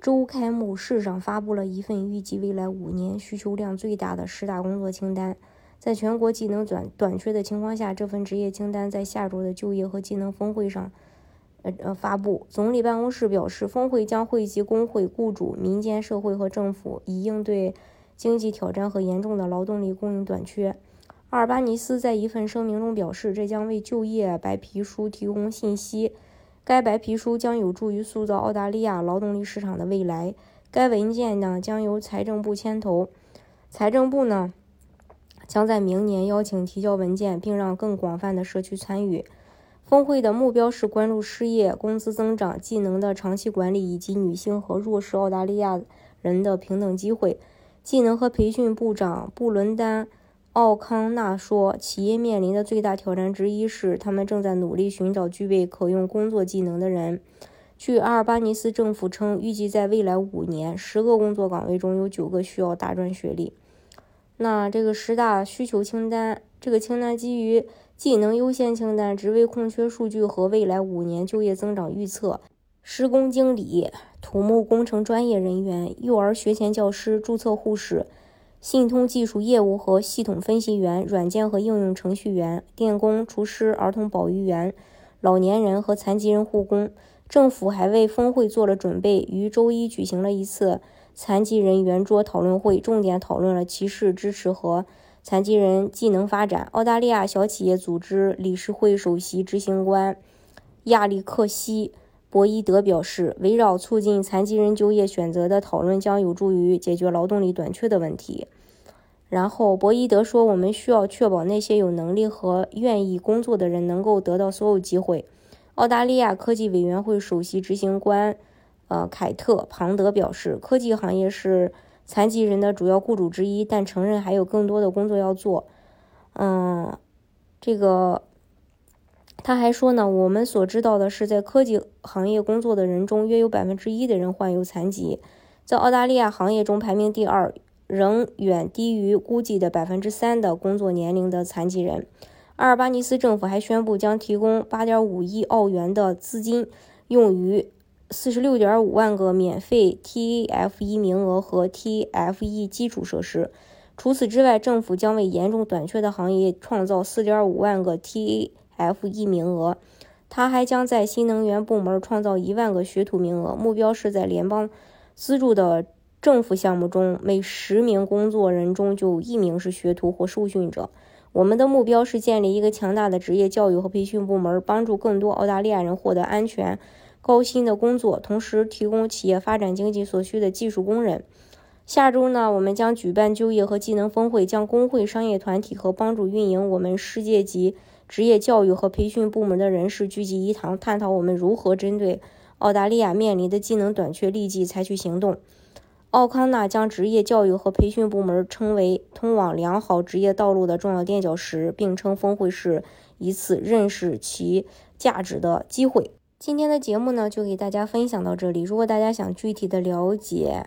周开幕式上发布了一份预计未来五年需求量最大的十大工作清单。在全国技能短短缺的情况下，这份职业清单在下周的就业和技能峰会上，呃呃发布。总理办公室表示，峰会将汇集工会、雇主、民间社会和政府，以应对经济挑战和严重的劳动力供应短缺。阿尔巴尼斯在一份声明中表示，这将为就业白皮书提供信息。该白皮书将有助于塑造澳大利亚劳动力市场的未来。该文件呢将由财政部牵头，财政部呢将在明年邀请提交文件，并让更广泛的社区参与。峰会的目标是关注失业、工资增长、技能的长期管理以及女性和弱势澳大利亚人的平等机会。技能和培训部长布伦丹。奥康纳说：“企业面临的最大挑战之一是，他们正在努力寻找具备可用工作技能的人。”据阿尔巴尼斯政府称，预计在未来五年，十个工作岗位中有九个需要大专学历。那这个十大需求清单，这个清单基于技能优先清单、职位空缺数据和未来五年就业增长预测。施工经理、土木工程专业人员、幼儿学前教师、注册护士。信通技术业务和系统分析员、软件和应用程序员、电工、厨师、儿童保育员、老年人和残疾人护工。政府还为峰会做了准备，于周一举行了一次残疾人圆桌讨论会，重点讨论了歧视支持和残疾人技能发展。澳大利亚小企业组织理事会首席执行官亚历克西。博伊德表示，围绕促进残疾人就业选择的讨论将有助于解决劳动力短缺的问题。然后，博伊德说：“我们需要确保那些有能力和愿意工作的人能够得到所有机会。”澳大利亚科技委员会首席执行官呃凯特·庞德表示：“科技行业是残疾人的主要雇主之一，但承认还有更多的工作要做。”嗯，这个。他还说呢，我们所知道的是，在科技行业工作的人中，约有百分之一的人患有残疾，在澳大利亚行业中排名第二，仍远低于估计的百分之三的工作年龄的残疾人。阿尔巴尼斯政府还宣布将提供八点五亿澳元的资金，用于四十六点五万个免费 TAFE 名额和 TAFE 基础设施。除此之外，政府将为严重短缺的行业创造四点五万个 TA。F 一名额，他还将在新能源部门创造一万个学徒名额，目标是在联邦资助的政府项目中，每十名工作人中就一名是学徒或受训者。我们的目标是建立一个强大的职业教育和培训部门，帮助更多澳大利亚人获得安全、高薪的工作，同时提供企业发展经济所需的技术工人。下周呢，我们将举办就业和技能峰会，将工会、商业团体和帮助运营我们世界级。职业教育和培训部门的人士聚集一堂，探讨我们如何针对澳大利亚面临的技能短缺立即采取行动。奥康纳将职业教育和培训部门称为通往良好职业道路的重要垫脚石，并称峰会是一次认识其价值的机会。今天的节目呢，就给大家分享到这里。如果大家想具体的了解